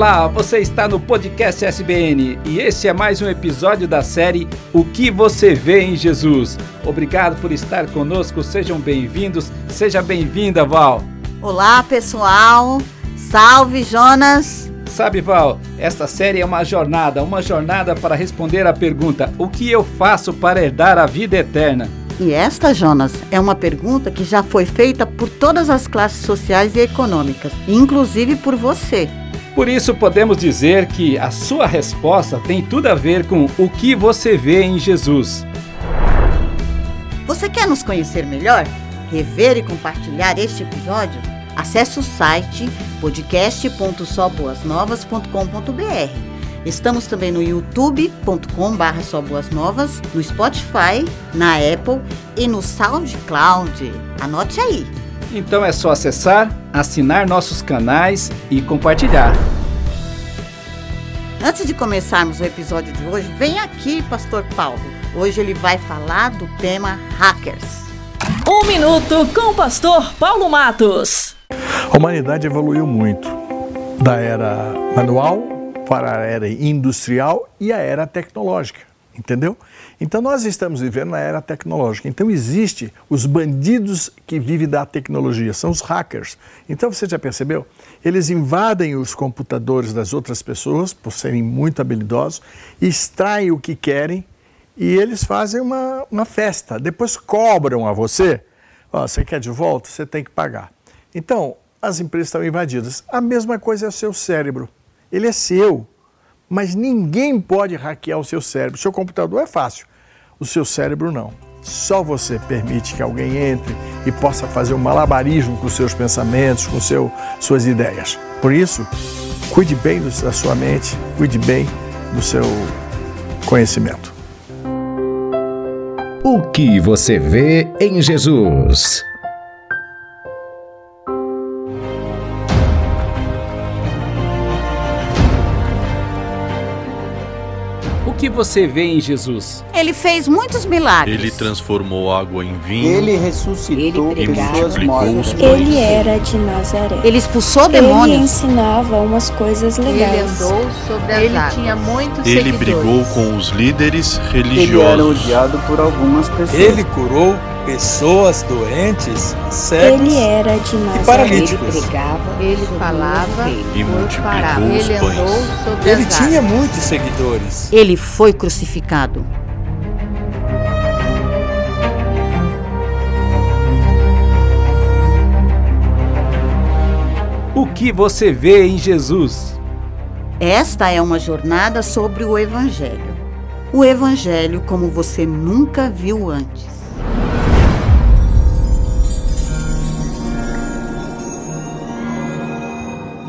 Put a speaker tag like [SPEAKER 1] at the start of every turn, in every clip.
[SPEAKER 1] Olá, você está no podcast SBN e este é mais um episódio da série O que você vê em Jesus. Obrigado por estar conosco, sejam bem-vindos, seja bem-vinda, Val.
[SPEAKER 2] Olá, pessoal. Salve, Jonas.
[SPEAKER 1] Sabe, Val, esta série é uma jornada, uma jornada para responder a pergunta: O que eu faço para herdar a vida eterna?
[SPEAKER 2] E esta, Jonas, é uma pergunta que já foi feita por todas as classes sociais e econômicas, inclusive por você.
[SPEAKER 1] Por isso, podemos dizer que a sua resposta tem tudo a ver com o que você vê em Jesus.
[SPEAKER 2] Você quer nos conhecer melhor? Rever e compartilhar este episódio? Acesse o site podcast.soboasnovas.com.br. Estamos também no youtube.com.br soboasnovas, no Spotify, na Apple e no SoundCloud. Anote aí!
[SPEAKER 1] Então é só acessar, assinar nossos canais e compartilhar.
[SPEAKER 2] Antes de começarmos o episódio de hoje, vem aqui, Pastor Paulo. Hoje ele vai falar do tema hackers.
[SPEAKER 3] Um minuto com o pastor Paulo Matos.
[SPEAKER 4] A humanidade evoluiu muito da era manual para a era industrial e a era tecnológica, entendeu? Então nós estamos vivendo na era tecnológica. Então existe os bandidos que vivem da tecnologia, são os hackers. Então você já percebeu? Eles invadem os computadores das outras pessoas por serem muito habilidosos, extraem o que querem e eles fazem uma, uma festa. Depois cobram a você. Oh, você quer de volta? Você tem que pagar. Então as empresas estão invadidas. A mesma coisa é o seu cérebro. Ele é seu mas ninguém pode hackear o seu cérebro. O seu computador é fácil o seu cérebro não. Só você permite que alguém entre e possa fazer um malabarismo com seus pensamentos, com seu, suas ideias. Por isso, cuide bem da sua mente, cuide bem do seu conhecimento.
[SPEAKER 5] O que você vê em Jesus?
[SPEAKER 1] Que você vê em Jesus?
[SPEAKER 2] Ele fez muitos milagres.
[SPEAKER 6] Ele transformou água em vinho.
[SPEAKER 7] Ele ressuscitou
[SPEAKER 6] Ele
[SPEAKER 7] pessoas mortas.
[SPEAKER 8] Ele era de Nazaré.
[SPEAKER 2] Ele expulsou demônios.
[SPEAKER 8] Ele ensinava umas coisas legais.
[SPEAKER 9] Ele andou sobre as Ele águas. tinha muitos
[SPEAKER 6] Ele
[SPEAKER 9] seguidores.
[SPEAKER 6] brigou com os líderes religiosos.
[SPEAKER 7] Ele era odiado por algumas pessoas.
[SPEAKER 10] Ele curou pessoas doentes, cegos
[SPEAKER 8] Ele era de Nazaré.
[SPEAKER 10] e paralíticos.
[SPEAKER 9] Ele pregava, ele falava
[SPEAKER 6] E multiplicou os
[SPEAKER 9] Ele
[SPEAKER 6] pães.
[SPEAKER 10] Ele tinha muitos seguidores.
[SPEAKER 2] Ele foi crucificado.
[SPEAKER 1] O que você vê em Jesus?
[SPEAKER 2] Esta é uma jornada sobre o Evangelho. O Evangelho como você nunca viu antes.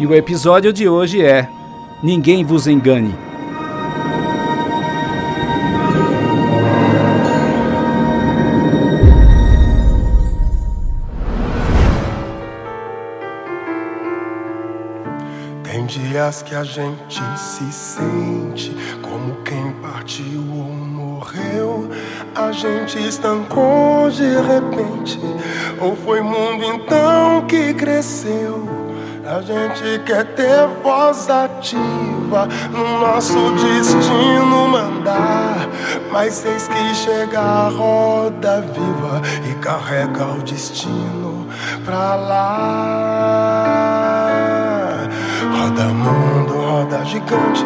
[SPEAKER 1] E o episódio de hoje é Ninguém vos engane.
[SPEAKER 11] Tem dias que a gente se sente como quem partiu ou morreu. A gente estancou de repente, ou foi mundo então que cresceu. A gente quer ter voz ativa no nosso destino mandar. Mas eis que chega a roda viva e carrega o destino pra lá. Roda mundo, roda gigante,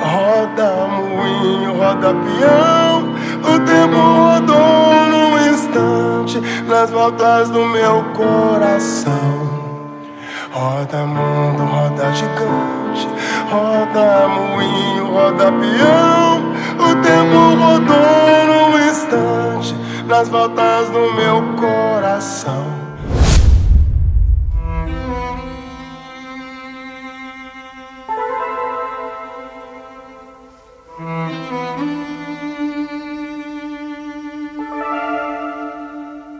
[SPEAKER 11] roda moinho, roda peão. O tempo rodou num instante nas voltas do meu coração. Roda mundo, roda gigante, roda moinho, roda peão. O tempo rodou num instante nas voltas do meu coração.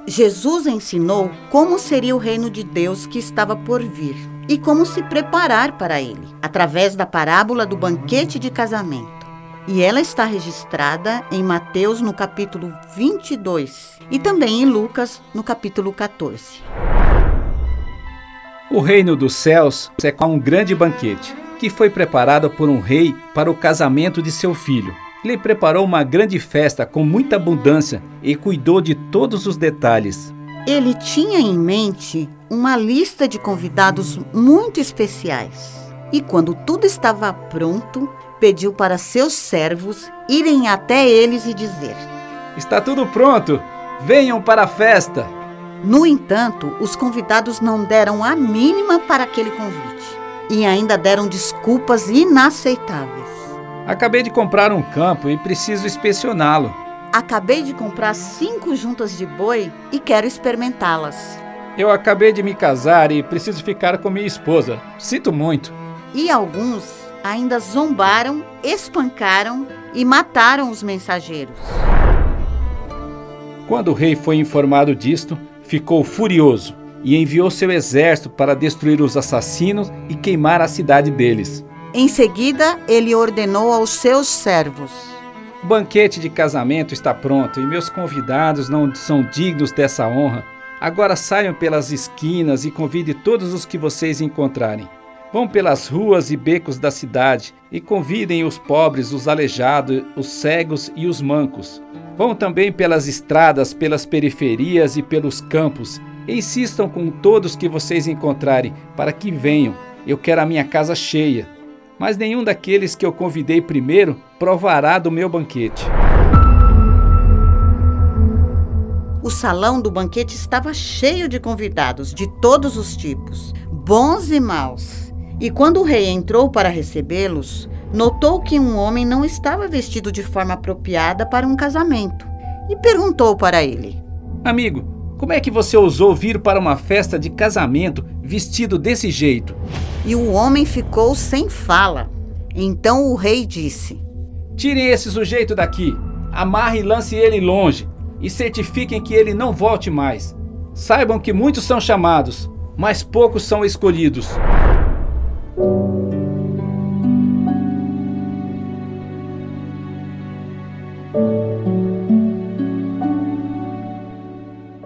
[SPEAKER 2] Jesus ensinou como seria o reino de Deus que estava por vir e como se preparar para ele, através da parábola do banquete de casamento. E ela está registrada em Mateus no capítulo 22 e também em Lucas no capítulo 14.
[SPEAKER 1] O reino dos céus é como um grande banquete que foi preparado por um rei para o casamento de seu filho. Ele preparou uma grande festa com muita abundância e cuidou de todos os detalhes.
[SPEAKER 2] Ele tinha em mente uma lista de convidados muito especiais. E quando tudo estava pronto, pediu para seus servos irem até eles e dizer:
[SPEAKER 1] Está tudo pronto, venham para a festa.
[SPEAKER 2] No entanto, os convidados não deram a mínima para aquele convite e ainda deram desculpas inaceitáveis.
[SPEAKER 1] Acabei de comprar um campo e preciso inspecioná-lo.
[SPEAKER 2] Acabei de comprar cinco juntas de boi e quero experimentá-las.
[SPEAKER 1] Eu acabei de me casar e preciso ficar com minha esposa. Sinto muito.
[SPEAKER 2] E alguns ainda zombaram, espancaram e mataram os mensageiros.
[SPEAKER 1] Quando o rei foi informado disto, ficou furioso e enviou seu exército para destruir os assassinos e queimar a cidade deles.
[SPEAKER 2] Em seguida, ele ordenou aos seus servos:
[SPEAKER 1] O banquete de casamento está pronto e meus convidados não são dignos dessa honra. Agora saiam pelas esquinas e convide todos os que vocês encontrarem. Vão pelas ruas e becos da cidade e convidem os pobres, os aleijados, os cegos e os mancos. Vão também pelas estradas, pelas periferias e pelos campos. E insistam com todos que vocês encontrarem para que venham. Eu quero a minha casa cheia mas nenhum daqueles que eu convidei primeiro provará do meu banquete.
[SPEAKER 2] O salão do banquete estava cheio de convidados de todos os tipos, bons e maus. E quando o rei entrou para recebê-los, notou que um homem não estava vestido de forma apropriada para um casamento e perguntou para ele:
[SPEAKER 1] Amigo, como é que você ousou vir para uma festa de casamento vestido desse jeito?
[SPEAKER 2] E o homem ficou sem fala. Então o rei disse:
[SPEAKER 1] Tirem esse sujeito daqui, amarre e lance ele longe, e certifiquem que ele não volte mais. Saibam que muitos são chamados, mas poucos são escolhidos.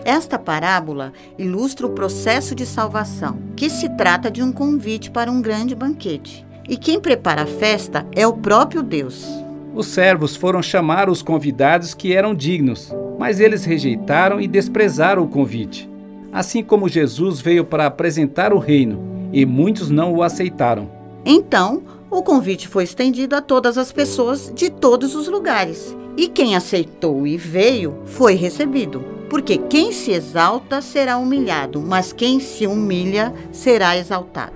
[SPEAKER 2] Esta parábola ilustra o processo de salvação, que se trata de um convite para um grande banquete. E quem prepara a festa é o próprio Deus.
[SPEAKER 1] Os servos foram chamar os convidados que eram dignos, mas eles rejeitaram e desprezaram o convite. Assim como Jesus veio para apresentar o reino, e muitos não o aceitaram.
[SPEAKER 2] Então, o convite foi estendido a todas as pessoas de todos os lugares. E quem aceitou e veio foi recebido. Porque quem se exalta será humilhado, mas quem se humilha será exaltado.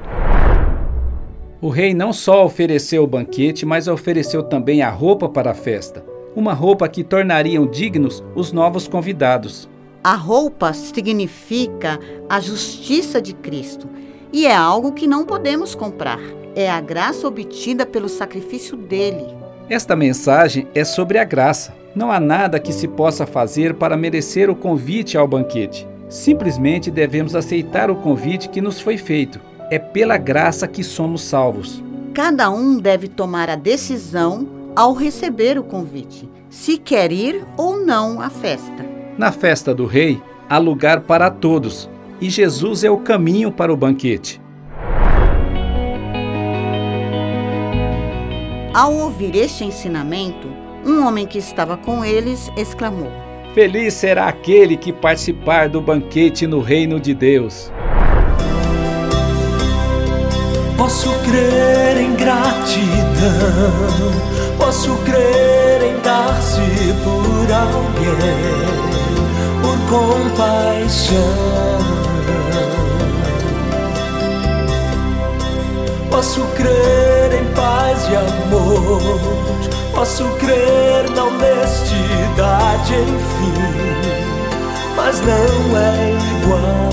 [SPEAKER 1] O rei não só ofereceu o banquete, mas ofereceu também a roupa para a festa. Uma roupa que tornariam dignos os novos convidados.
[SPEAKER 2] A roupa significa a justiça de Cristo e é algo que não podemos comprar. É a graça obtida pelo sacrifício dele.
[SPEAKER 1] Esta mensagem é sobre a graça. Não há nada que se possa fazer para merecer o convite ao banquete. Simplesmente devemos aceitar o convite que nos foi feito. É pela graça que somos salvos.
[SPEAKER 2] Cada um deve tomar a decisão ao receber o convite, se quer ir ou não à festa.
[SPEAKER 1] Na festa do Rei, há lugar para todos, e Jesus é o caminho para o banquete.
[SPEAKER 2] Ao ouvir este ensinamento, um homem que estava com eles exclamou:
[SPEAKER 1] Feliz será aquele que participar do banquete no reino de Deus.
[SPEAKER 12] Posso crer em gratidão, posso crer em dar-se por alguém, por compaixão. Posso crer em paz e amor, posso crer na honestidade, enfim, mas não é igual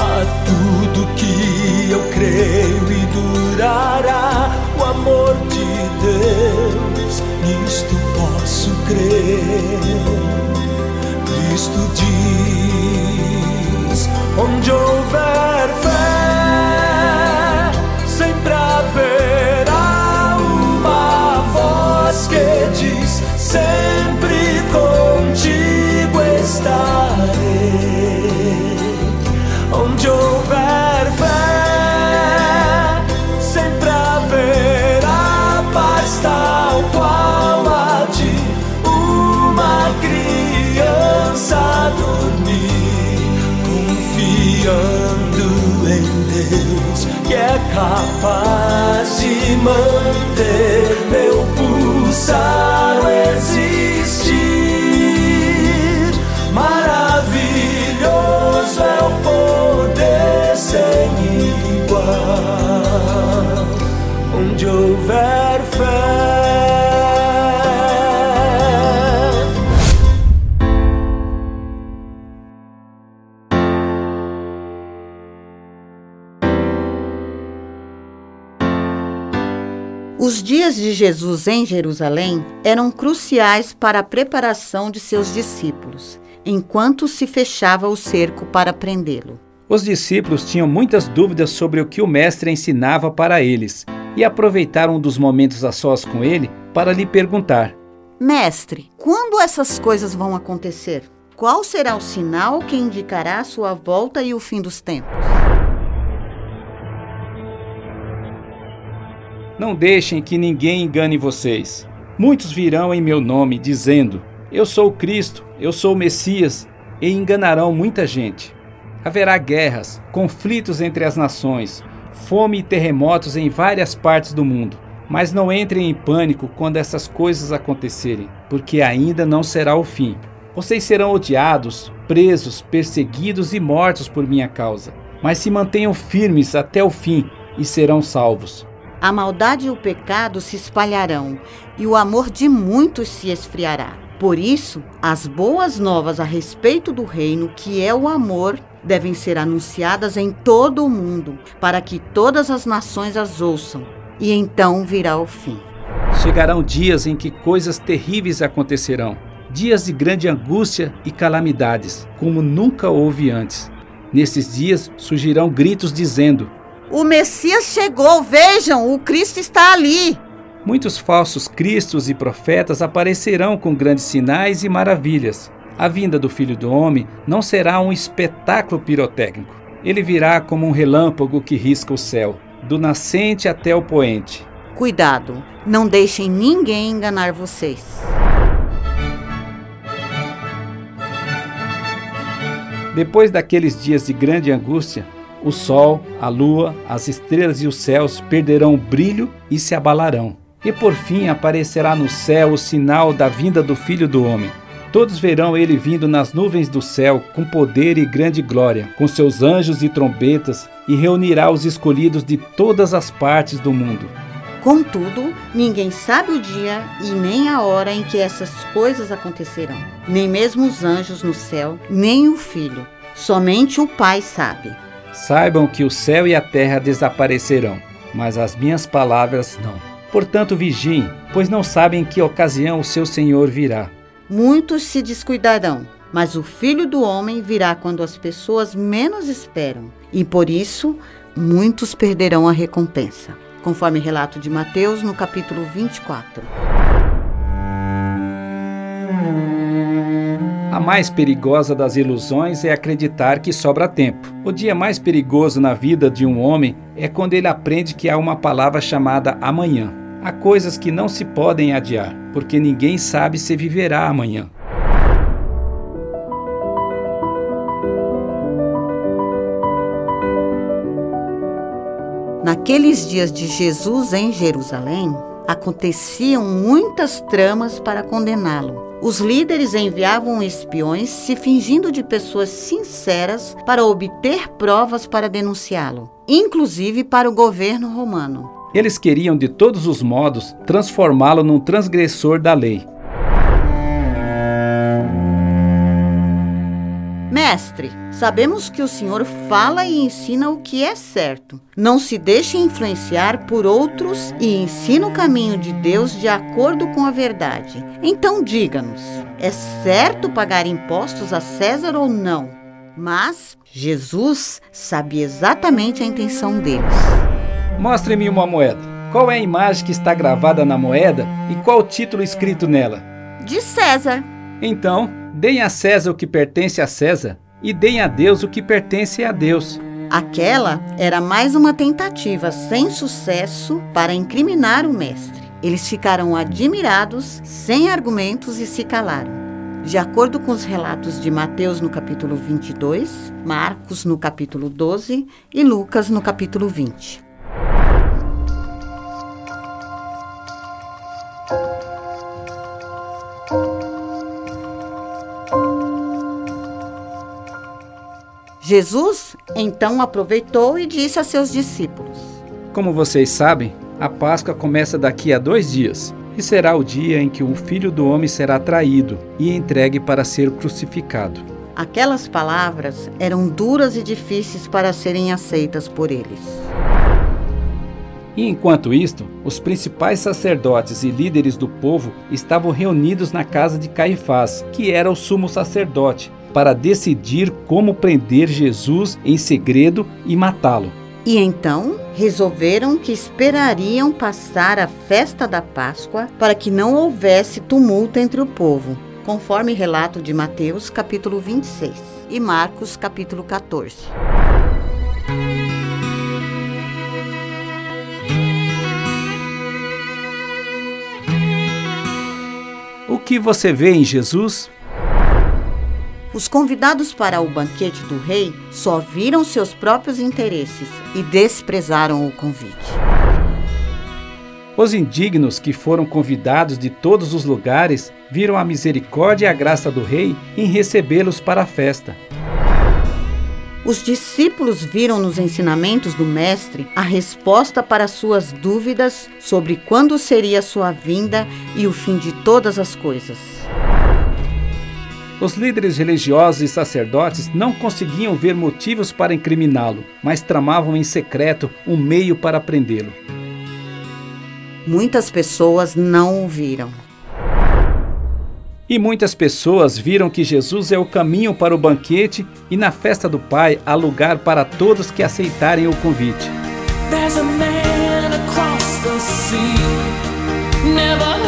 [SPEAKER 12] a tudo que eu creio e durará o amor de Deus. Nisto posso crer. texto diz: onde houver confiando em Deus que é capaz de manter
[SPEAKER 2] de Jesus em Jerusalém eram cruciais para a preparação de seus discípulos, enquanto se fechava o cerco para prendê-lo.
[SPEAKER 1] Os discípulos tinham muitas dúvidas sobre o que o Mestre ensinava para eles e aproveitaram um dos momentos a sós com ele para lhe perguntar:
[SPEAKER 2] Mestre, quando essas coisas vão acontecer? Qual será o sinal que indicará a sua volta e o fim dos tempos?
[SPEAKER 1] Não deixem que ninguém engane vocês. Muitos virão em meu nome, dizendo: Eu sou o Cristo, eu sou o Messias, e enganarão muita gente. Haverá guerras, conflitos entre as nações, fome e terremotos em várias partes do mundo. Mas não entrem em pânico quando essas coisas acontecerem, porque ainda não será o fim. Vocês serão odiados, presos, perseguidos e mortos por minha causa. Mas se mantenham firmes até o fim e serão salvos.
[SPEAKER 2] A maldade e o pecado se espalharão, e o amor de muitos se esfriará. Por isso, as boas novas a respeito do reino, que é o amor, devem ser anunciadas em todo o mundo, para que todas as nações as ouçam, e então virá o fim.
[SPEAKER 1] Chegarão dias em que coisas terríveis acontecerão, dias de grande angústia e calamidades, como nunca houve antes. Nesses dias surgirão gritos dizendo:
[SPEAKER 2] O Messias chegou, vejam, o Cristo está ali.
[SPEAKER 1] Muitos falsos cristos e profetas aparecerão com grandes sinais e maravilhas. A vinda do Filho do Homem não será um espetáculo pirotécnico. Ele virá como um relâmpago que risca o céu, do nascente até o poente.
[SPEAKER 2] Cuidado, não deixem ninguém enganar vocês.
[SPEAKER 1] Depois daqueles dias de grande angústia, o sol, a lua, as estrelas e os céus perderão o brilho e se abalarão. E por fim aparecerá no céu o sinal da vinda do Filho do Homem. Todos verão ele vindo nas nuvens do céu com poder e grande glória, com seus anjos e trombetas, e reunirá os escolhidos de todas as partes do mundo.
[SPEAKER 2] Contudo, ninguém sabe o dia e nem a hora em que essas coisas acontecerão. Nem mesmo os anjos no céu, nem o filho. Somente o Pai sabe.
[SPEAKER 1] Saibam que o céu e a terra desaparecerão, mas as minhas palavras não. Portanto, vigiem, pois não sabem em que ocasião o seu Senhor virá.
[SPEAKER 2] Muitos se descuidarão, mas o filho do homem virá quando as pessoas menos esperam. E por isso, muitos perderão a recompensa. Conforme relato de Mateus no capítulo 24.
[SPEAKER 1] A mais perigosa das ilusões é acreditar que sobra tempo. O dia mais perigoso na vida de um homem é quando ele aprende que há uma palavra chamada amanhã. Há coisas que não se podem adiar, porque ninguém sabe se viverá amanhã.
[SPEAKER 2] Naqueles dias de Jesus em Jerusalém, aconteciam muitas tramas para condená-lo. Os líderes enviavam espiões se fingindo de pessoas sinceras para obter provas para denunciá-lo, inclusive para o governo romano.
[SPEAKER 1] Eles queriam de todos os modos transformá-lo num transgressor da lei.
[SPEAKER 2] Mestre, sabemos que o Senhor fala e ensina o que é certo. Não se deixe influenciar por outros e ensina o caminho de Deus de acordo com a verdade. Então diga-nos: é certo pagar impostos a César ou não? Mas Jesus sabia exatamente a intenção deles.
[SPEAKER 1] Mostre-me uma moeda. Qual é a imagem que está gravada na moeda e qual o título escrito nela?
[SPEAKER 2] De César.
[SPEAKER 1] Então, deem a César o que pertence a César e deem a Deus o que pertence a Deus.
[SPEAKER 2] Aquela era mais uma tentativa sem sucesso para incriminar o mestre. Eles ficaram admirados, sem argumentos e se calaram. De acordo com os relatos de Mateus no capítulo 22, Marcos no capítulo 12 e Lucas no capítulo 20. Jesus então aproveitou e disse a seus discípulos:
[SPEAKER 1] Como vocês sabem, a Páscoa começa daqui a dois dias e será o dia em que o Filho do Homem será traído e entregue para ser crucificado.
[SPEAKER 2] Aquelas palavras eram duras e difíceis para serem aceitas por eles.
[SPEAKER 1] E enquanto isto, os principais sacerdotes e líderes do povo estavam reunidos na casa de Caifás, que era o sumo sacerdote, para decidir como prender Jesus em segredo e matá-lo.
[SPEAKER 2] E então resolveram que esperariam passar a festa da Páscoa para que não houvesse tumulto entre o povo, conforme relato de Mateus capítulo 26 e Marcos capítulo 14.
[SPEAKER 1] O que você vê em Jesus?
[SPEAKER 2] Os convidados para o banquete do rei só viram seus próprios interesses e desprezaram o convite.
[SPEAKER 1] Os indignos que foram convidados de todos os lugares viram a misericórdia e a graça do rei em recebê-los para a festa.
[SPEAKER 2] Os discípulos viram nos ensinamentos do Mestre a resposta para suas dúvidas sobre quando seria sua vinda e o fim de todas as coisas.
[SPEAKER 1] Os líderes religiosos e sacerdotes não conseguiam ver motivos para incriminá-lo, mas tramavam em secreto um meio para prendê-lo.
[SPEAKER 2] Muitas pessoas não o viram.
[SPEAKER 1] E muitas pessoas viram que Jesus é o caminho para o banquete e na festa do Pai há lugar para todos que aceitarem o convite.
[SPEAKER 13] There's a man across the sea. Never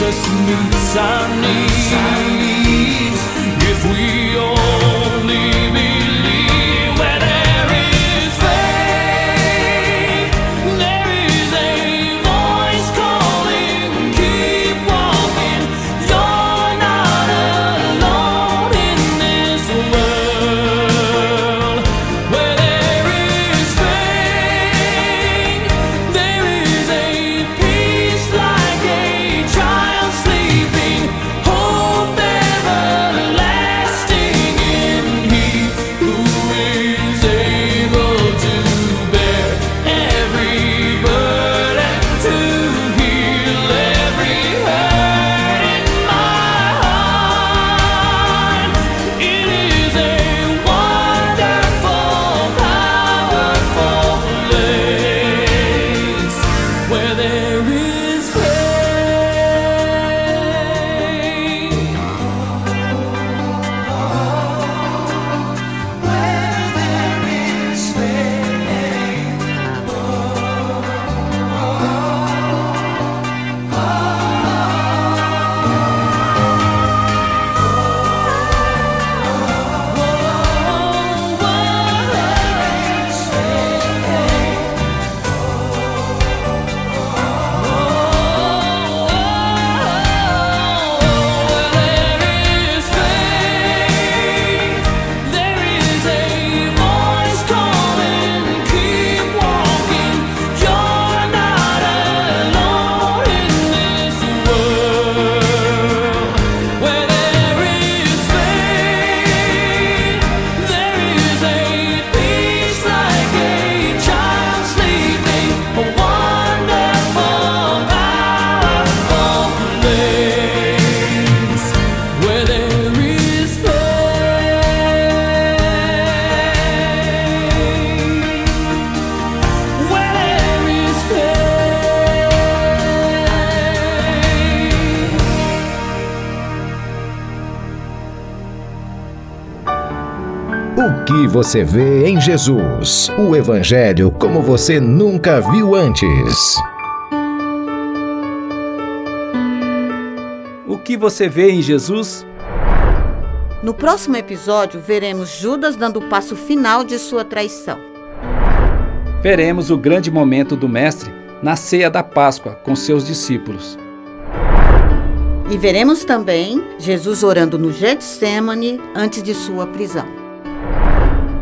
[SPEAKER 13] Jesus meets our needs.
[SPEAKER 5] Você vê em Jesus? O Evangelho como você nunca viu antes.
[SPEAKER 1] O que você vê em Jesus?
[SPEAKER 2] No próximo episódio, veremos Judas dando o passo final de sua traição.
[SPEAKER 1] Veremos o grande momento do Mestre na ceia da Páscoa com seus discípulos.
[SPEAKER 2] E veremos também Jesus orando no Getsemane antes de sua prisão.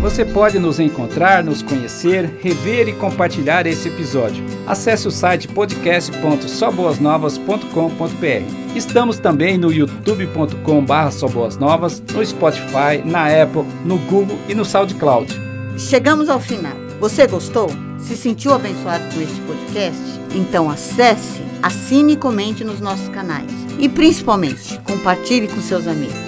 [SPEAKER 1] Você pode nos encontrar, nos conhecer, rever e compartilhar esse episódio. Acesse o site podcast.soboasnovas.com.br. Estamos também no youtube.com/soboasnovas, no Spotify, na Apple, no Google e no SoundCloud.
[SPEAKER 2] Chegamos ao final. Você gostou? Se sentiu abençoado com este podcast? Então acesse, assine e comente nos nossos canais. E principalmente, compartilhe com seus amigos.